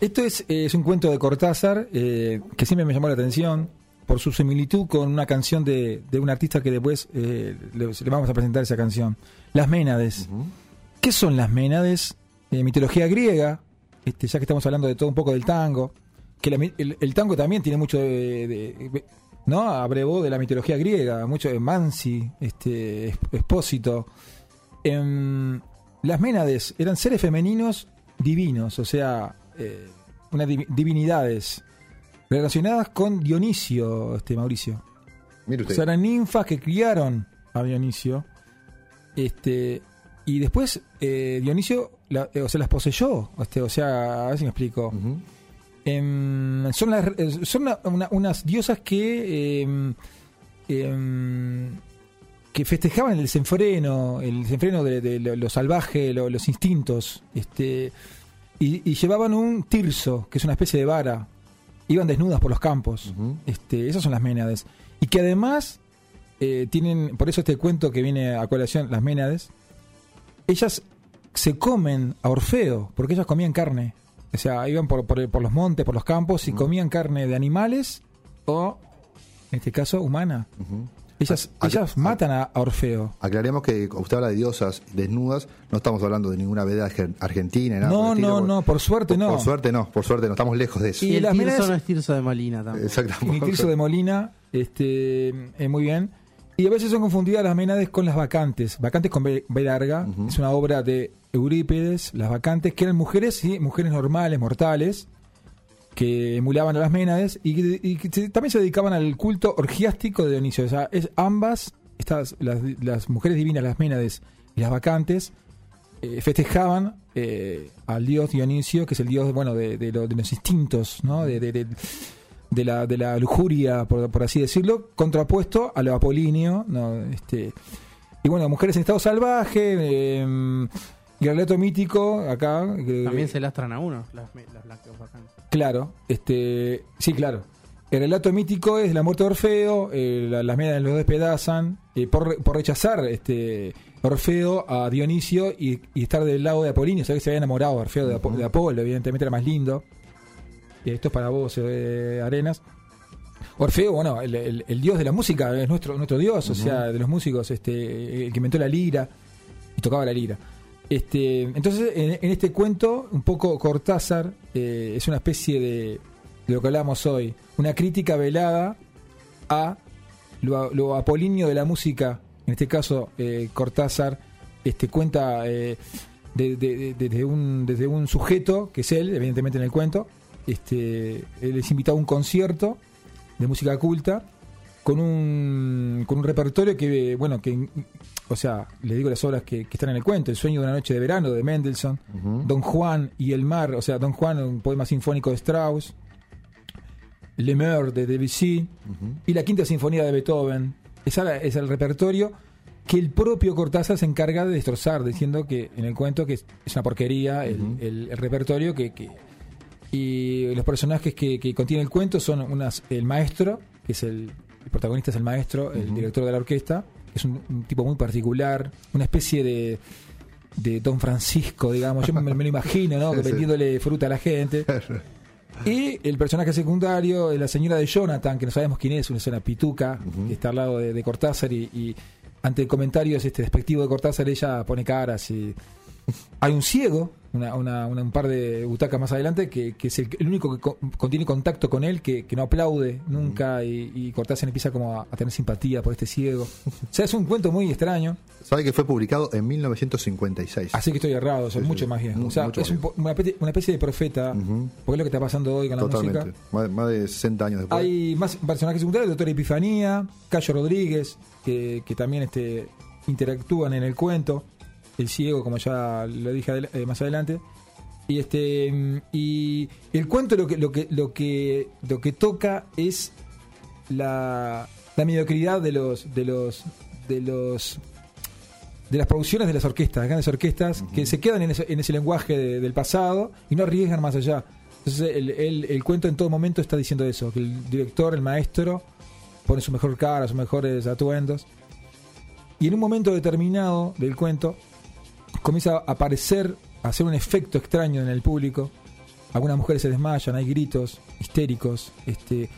Esto es, eh, es un cuento de Cortázar eh, que siempre me llamó la atención por su similitud con una canción de, de un artista que después eh, le, le vamos a presentar esa canción. Las Ménades. ¿Qué son las Ménades? Eh, mitología griega, este, ya que estamos hablando de todo un poco del tango, que la el, el tango también tiene mucho de, de- de- ¿no? Abrevó de la mitología griega, mucho de Mansi, este, Es- Espósito. Em, las Ménades eran seres femeninos divinos, o sea, eh, unas divi- divinidades relacionadas con Dionisio, este Mauricio. Mire O usted. sea, eran ninfas que criaron a Dionisio. Este, y después eh, Dionisio la- eh, o sea, las poseyó. Este, o sea, a ver si me explico. Em, son las, son una- una- unas diosas que em, em, que festejaban el desenfreno, el desenfreno de, de lo, lo salvaje, lo- los instintos, este y, y llevaban un tirso, que es una especie de vara, iban desnudas por los campos, este, esas son las ménades, y que además eh, tienen, por eso este cuento que viene a colación, las ménades, ellas se comen a Orfeo, porque ellas comían carne. O sea, iban por, por, por los montes, por los campos y comían carne de animales o, en este caso, humana. Ellas, ellas matan a, a Orfeo. Aclaremos que usted habla de diosas desnudas, no estamos hablando de ninguna veda argen- argentina. nada No, no, por- no, por suerte por, no. Por suerte no, por suerte no, estamos lejos de eso. Y Y, el las Tirso minas- no es Tirso de Molina tampoco. Y Exactamente. Tirso de Molina, este, eh, muy bien. Y a veces son confundidas las Ménades con las vacantes. Vacantes con B, B larga. Ujú. Es una obra de Eurípides, las vacantes, que eran mujeres, sí, mujeres normales, mortales, que emulaban a las Ménades y, que también se dedicaban al culto orgiástico de Dionisio. O sea, es, ambas, estas, las, mujeres divinas, las Ménades y las vacantes, eh, festejaban eh, al dios Dionisio, que es el dios bueno, de, de lo- de los instintos, ¿no? de, de- la, de la lujuria, por, por así decirlo, contrapuesto a lo apolíneo. ¿no? Este, y bueno, mujeres en estado salvaje, y el relato mítico acá. que- También se lastran a uno las, las blancas. Claro, este, sí, claro. El relato mítico es la muerte de Orfeo, eh, la- las medias los despedazan, eh, por, por rechazar este Orfeo a Dionisio y, y estar del lado de Apolinio, sabes que se había enamorado Orfeo de, de Apolo, evidentemente era más lindo. Eh, esto es para vos, eh, Arenas. Orfeo, bueno, el, el- el dios de la música, es nuestro, nuestro dios, o sea, de los músicos, este, el que inventó la lira y tocaba la lira. Este, entonces, en, este cuento, un poco Cortázar eh, es una especie de, lo que hablamos hoy, una crítica velada a lo, apolíneo de la música. En este caso, eh, Cortázar este, cuenta eh, de- de- de- desde, un, un sujeto, que es él, evidentemente en el cuento, este, él es invitado a un concierto de música culta con un, con un repertorio que, bueno, que, o sea, le digo las obras que, que están en el cuento, El sueño de una noche de verano de Mendelssohn. Don Juan y el mar, o sea, Don Juan, un poema sinfónico de Strauss, Le Meur de Debussy Ujú. y la quinta sinfonía de Beethoven. Esa es el repertorio que el propio Cortázar se encarga de destrozar, diciendo que en el cuento que es una porquería el- el repertorio que, que- y los personajes que, que contiene el cuento son unas el maestro, que es el, el protagonista es el maestro, el director de la orquesta, que es un, un tipo muy particular, una especie de de Don Francisco, digamos, yo me, me lo imagino, ¿no? Sí, sí. vendiéndole fruta a la gente. Y el personaje secundario es la señora de Jonathan, que no sabemos quién es, una escena pituca, que está al lado de, de Cortázar y, y ante comentarios este despectivo de Cortázar ella pone caras y hay un ciego, una, una- una- un par de butacas más adelante, que, que es el, el único que co- contiene contacto con él, que, que no aplaude nunca y, y Cortázar empieza como a, a tener simpatía por este ciego. O sea, es un cuento muy extraño, Sabe que fue publicado en 1956. así que estoy errado, son Sí, sí, mucho más viejo. mu- O sea, es un una, especie, de profeta, Ujú. porque es lo que está pasando hoy con la música. Más, más de 60 años después. Hay más personajes secundarios, Doctora Epifanía, Cayo Rodríguez, que, que también este, interactúan en el cuento, el ciego, como ya lo dije eh, más adelante. Y este y el cuento lo que lo que lo que lo que toca es la, la mediocridad de los de los de los de las producciones de las orquestas, las grandes orquestas, que se quedan en ese, en ese lenguaje de- del pasado y no arriesgan más allá. Entonces el, el- el cuento en todo momento está diciendo eso, que el director, el maestro, pone su mejor cara, sus mejores atuendos. Y en un momento determinado del cuento comienza a aparecer, a hacer un efecto extraño en el público, algunas mujeres se desmayan, hay gritos histéricos, este,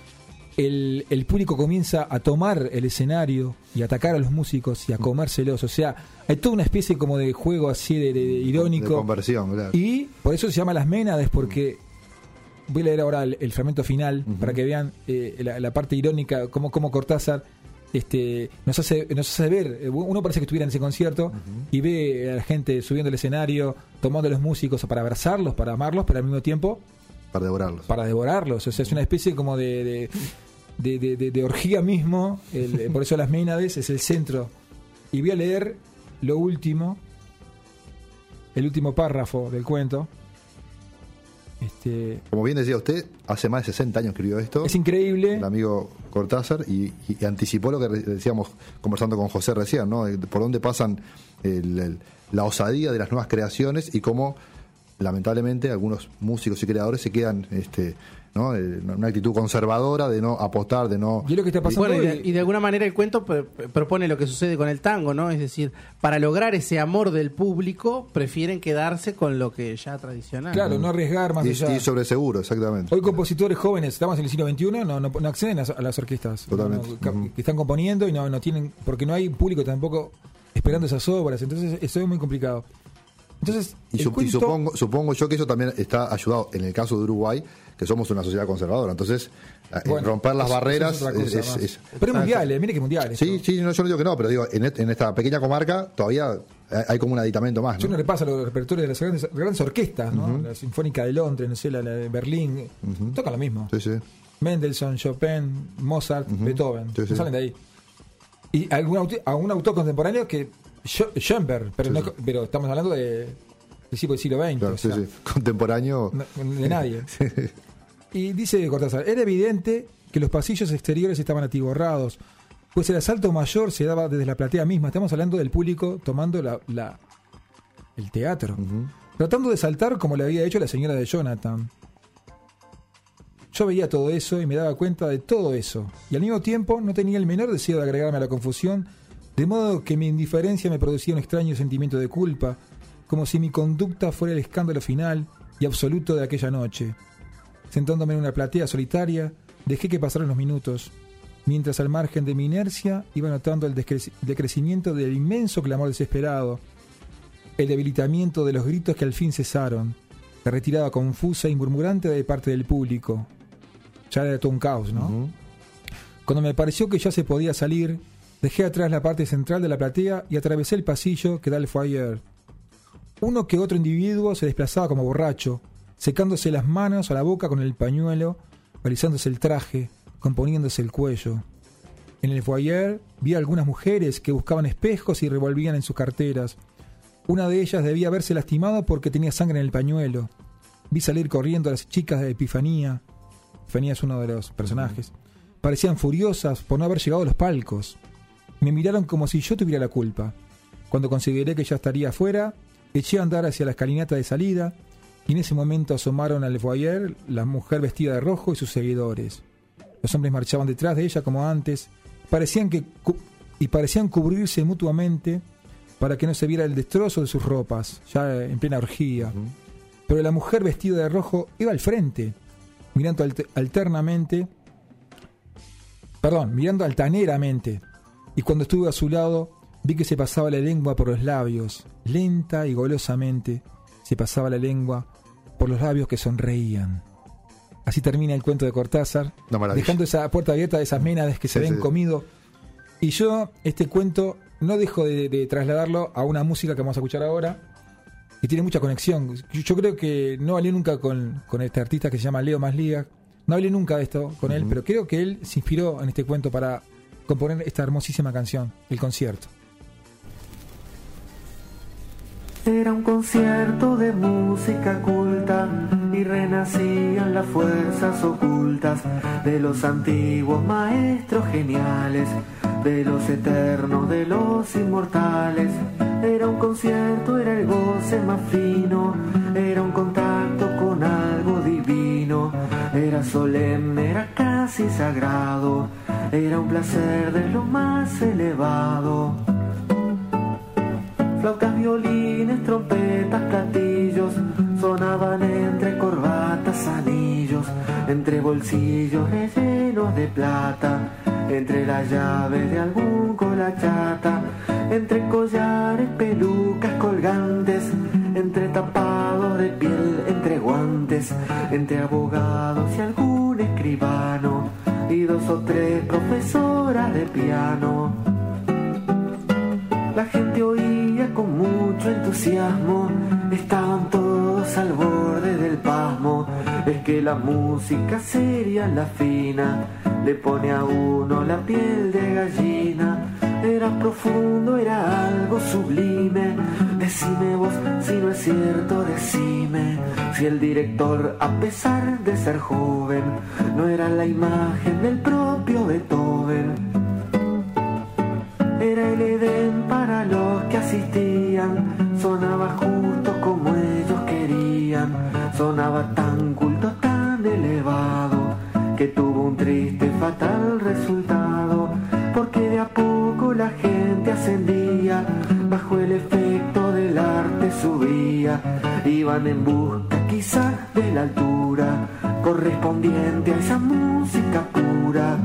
el, el público comienza a tomar el escenario y a atacar a los músicos y a comérselos, o sea, hay toda una especie como de juego así de, de- de De irónico. conversión, claro. Y por eso se llama Las Ménades, porque voy a leer ahora el, el fragmento final para que vean eh, la, la parte irónica, cómo, cómo Cortázar este, nos, hace, nos hace ver. eh, Uno parece que estuviera en ese concierto y ve a la gente subiendo el escenario, tomando a los músicos para abrazarlos, para amarlos, pero al mismo tiempo Para devorarlos. para devorarlos. O sea, es una especie como de, de, de- de- de- de orgía mismo. El- eh, por eso Las Ménades es el centro. Y voy a leer lo último, el último párrafo del cuento. Este, Como bien decía usted, hace más de 60 años escribió esto. es increíble. el amigo Cortázar y, y anticipó lo que decíamos conversando con José recién, ¿no? Por dónde pasan el- el- la osadía de las nuevas creaciones y cómo lamentablemente algunos músicos y creadores se quedan este, ¿no? una actitud conservadora de no apostar, de no... Y lo que está pasando Bueno, y de, y de alguna manera el cuento pr- propone lo que sucede con el tango, ¿no? Es decir, para lograr ese amor del público, prefieren quedarse con lo que ya tradicional. Claro, no arriesgar más Y, allá. y sobre seguro, exactamente. Hoy compositores jóvenes, estamos en el siglo XXI, no, no, no acceden a, a las orquestas. Totalmente. No, que están componiendo y no, no tienen, porque no hay público tampoco esperando esas obras. Entonces, eso es muy complicado. Entonces, Y, y supongo, supongo yo que eso también está ayudado en el caso de Uruguay, que somos una sociedad conservadora. Entonces, eh, Bueno, romper las barreras es Pero es mundial, eh, mire que mundial. esto. Sí, sí, no, yo no digo que no, pero digo, en, en esta pequeña comarca todavía hay- como un aditamento más. Yo ¿no? no repasa los repertorios de las grandes, grandes orquestas, ¿no? La Sinfónica de Londres, no sé, la, la de Berlín, tocan lo mismo. Sí, sí. Mendelssohn, Chopin, Mozart, Beethoven, Sí, no sí. salen de ahí. Y algún autor, a un autor contemporáneo que Scho- Schoenberg, pero, Sí, no, sí. pero estamos hablando de principios del siglo XX, Claro, o sí, sea, sí. Contemporáneo. no- de nadie. Y dice Cortázar, era evidente que los pasillos exteriores estaban atiborrados, pues el asalto mayor se daba desde la platea misma. Estamos hablando del público tomando la, la- el teatro, tratando de saltar como le había hecho la señora de Jonathan. Yo veía todo eso y me daba cuenta de todo eso, y al mismo tiempo no tenía el menor deseo de agregarme a la confusión, de modo que mi indiferencia me producía un extraño sentimiento de culpa, como si mi conducta fuera el escándalo final y absoluto de aquella noche. Sentándome en una platea solitaria, dejé que pasaran los minutos, mientras al margen de mi inercia iba notando el decrecimiento del inmenso clamor desesperado, el debilitamiento de los gritos que al fin cesaron, la retirada confusa y murmurante de parte del público. Ya era todo un caos, ¿no? Cuando me pareció que ya se podía salir, dejé atrás la parte central de la platea y atravesé el pasillo que da al foyer. Uno que otro individuo se desplazaba como borracho, secándose las manos a la boca con el pañuelo, balizándose el traje, componiéndose el cuello. En el foyer vi algunas mujeres que buscaban espejos y revolvían en sus carteras. Una de ellas debía haberse lastimado porque tenía sangre en el pañuelo. Vi salir corriendo a las chicas de Epifanía. Epifanía es uno de los personajes. Parecían furiosas por no haber llegado a los palcos. Me miraron como si yo tuviera la culpa. Cuando consideré que ya estaría afuera, eché a andar hacia la escalinata de salida y en ese momento asomaron al foyer la mujer vestida de rojo y sus seguidores. Los hombres marchaban detrás de ella como antes, parecían que y parecían cubrirse mutuamente para que no se viera el destrozo de sus ropas, ya en plena orgía. Pero la mujer vestida de rojo iba al frente, mirando alte- alternamente, perdón, mirando altaneramente, y cuando estuve a su lado vi que se pasaba la lengua por los labios, lenta y golosamente se pasaba la lengua por los labios que sonreían. Así termina el cuento de Cortázar, dejando esa puerta abierta de esas ménades que se Sí, ven sí. comido. Y yo, este cuento, no dejo de, de trasladarlo a una música que vamos a escuchar ahora, que tiene mucha conexión. Yo, yo creo que no hablé nunca con, con este artista que se llama Leo Masliga, no hablé nunca de esto con él, pero creo que él se inspiró en este cuento para componer esta hermosísima canción, El Concierto. Era un concierto de música culta y renacían las fuerzas ocultas de los antiguos maestros geniales, de los eternos, de los inmortales. Era un concierto, era el goce más fino, era un contacto con algo divino, era solemne, era casi sagrado, era un placer de lo más elevado. Flautas, violines, trompetas, platillos, sonaban entre corbatas, anillos, entre bolsillos rellenos de plata, entre las llaves de algún colachata, entre collares, pelucas colgantes, entre tapados de piel, entre guantes, entre abogados y algún escribano, y dos o tres profesoras de piano. La gente oía con mucho entusiasmo, estaban todos al borde del pasmo. Es que la música seria, la fina, le pone a uno la piel de gallina. Era profundo, era algo sublime. Decime vos si no es cierto, decime. Si el director, a pesar de ser joven, no era la imagen del un triste, fatal resultado, porque de a poco la gente ascendía, bajo el efecto del arte subía, iban en busca quizás de la altura, correspondiente a esa música pura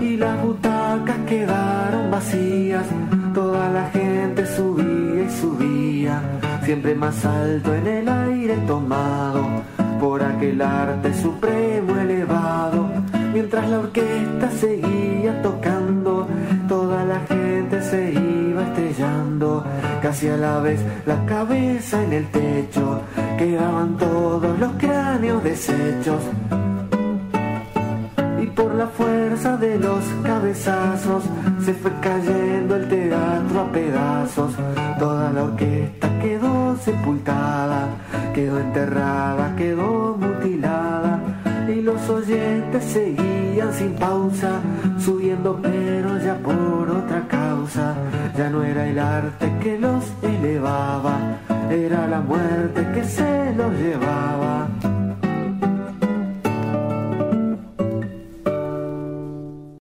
y las butacas quedaron vacías. Toda la gente subía y subía, siempre más alto en el aire tomado por aquel arte supremo elevado. Mientras la orquesta seguía tocando, toda la gente se iba estrellando, casi a la vez la cabeza en el techo, quedaban todos los cráneos deshechos y por la fuerza de los cabezazos se fue cayendo el teatro a pedazos. Toda la orquesta quedó sepultada, quedó enterrada, quedó mutilada y los oyentes seguían sin pausa, subiendo pero ya por otra causa. Ya no era el arte que los elevaba, era la muerte que se los llevaba.